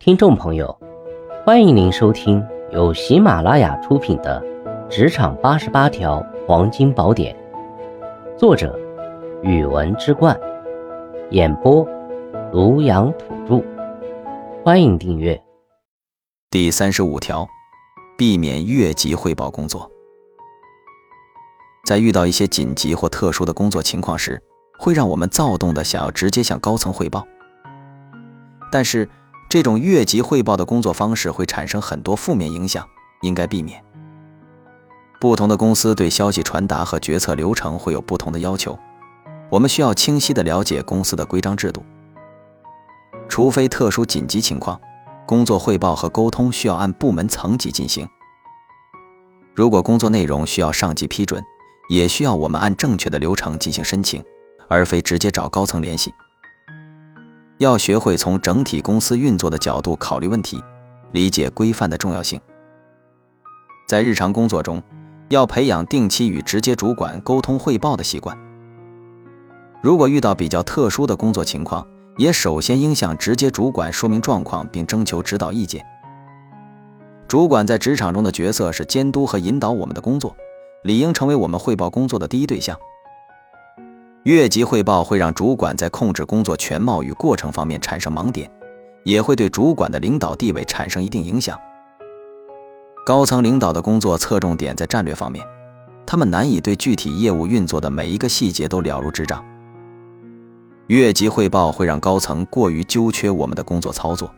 听众朋友，欢迎您收听由喜马拉雅出品的《职场八十八条黄金宝典》，作者：语文之冠，演播：庐阳土著。欢迎订阅。第三十五条，避免越级汇报工作。在遇到一些紧急或特殊的工作情况时，会让我们躁动的想要直接向高层汇报，但是。这种越级汇报的工作方式会产生很多负面影响，应该避免。不同的公司对消息传达和决策流程会有不同的要求，我们需要清晰地了解公司的规章制度。除非特殊紧急情况，工作汇报和沟通需要按部门层级进行。如果工作内容需要上级批准，也需要我们按正确的流程进行申请，而非直接找高层联系。要学会从整体公司运作的角度考虑问题，理解规范的重要性。在日常工作中，要培养定期与直接主管沟通汇报的习惯。如果遇到比较特殊的工作情况，也首先应向直接主管说明状况，并征求指导意见。主管在职场中的角色是监督和引导我们的工作，理应成为我们汇报工作的第一对象。越级汇报会让主管在控制工作全貌与过程方面产生盲点，也会对主管的领导地位产生一定影响。高层领导的工作侧重点在战略方面，他们难以对具体业务运作的每一个细节都了如指掌。越级汇报会让高层过于纠缺我们的工作操作，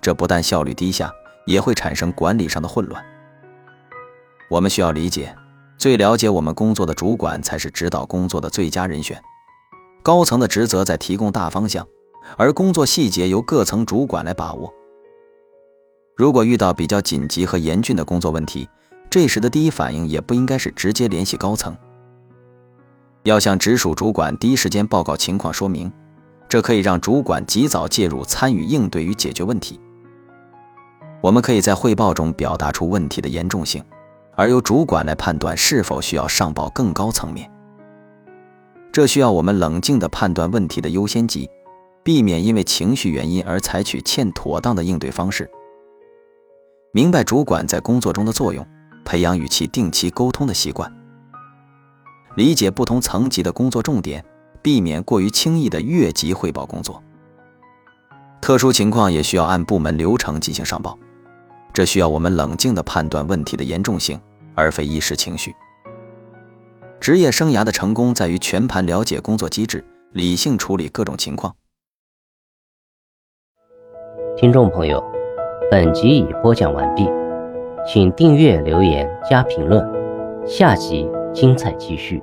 这不但效率低下，也会产生管理上的混乱。我们需要理解。最了解我们工作的主管才是指导工作的最佳人选。高层的职责在提供大方向，而工作细节由各层主管来把握。如果遇到比较紧急和严峻的工作问题，这时的第一反应也不应该是直接联系高层，要向直属主管第一时间报告情况说明，这可以让主管及早介入参与应对与解决问题。我们可以在汇报中表达出问题的严重性。而由主管来判断是否需要上报更高层面，这需要我们冷静地判断问题的优先级，避免因为情绪原因而采取欠妥当的应对方式。明白主管在工作中的作用，培养与其定期沟通的习惯，理解不同层级的工作重点，避免过于轻易的越级汇报工作。特殊情况也需要按部门流程进行上报。这需要我们冷静地判断问题的严重性，而非一时情绪。职业生涯的成功在于全盘了解工作机制，理性处理各种情况。听众朋友，本集已播讲完毕，请订阅、留言、加评论，下集精彩继续。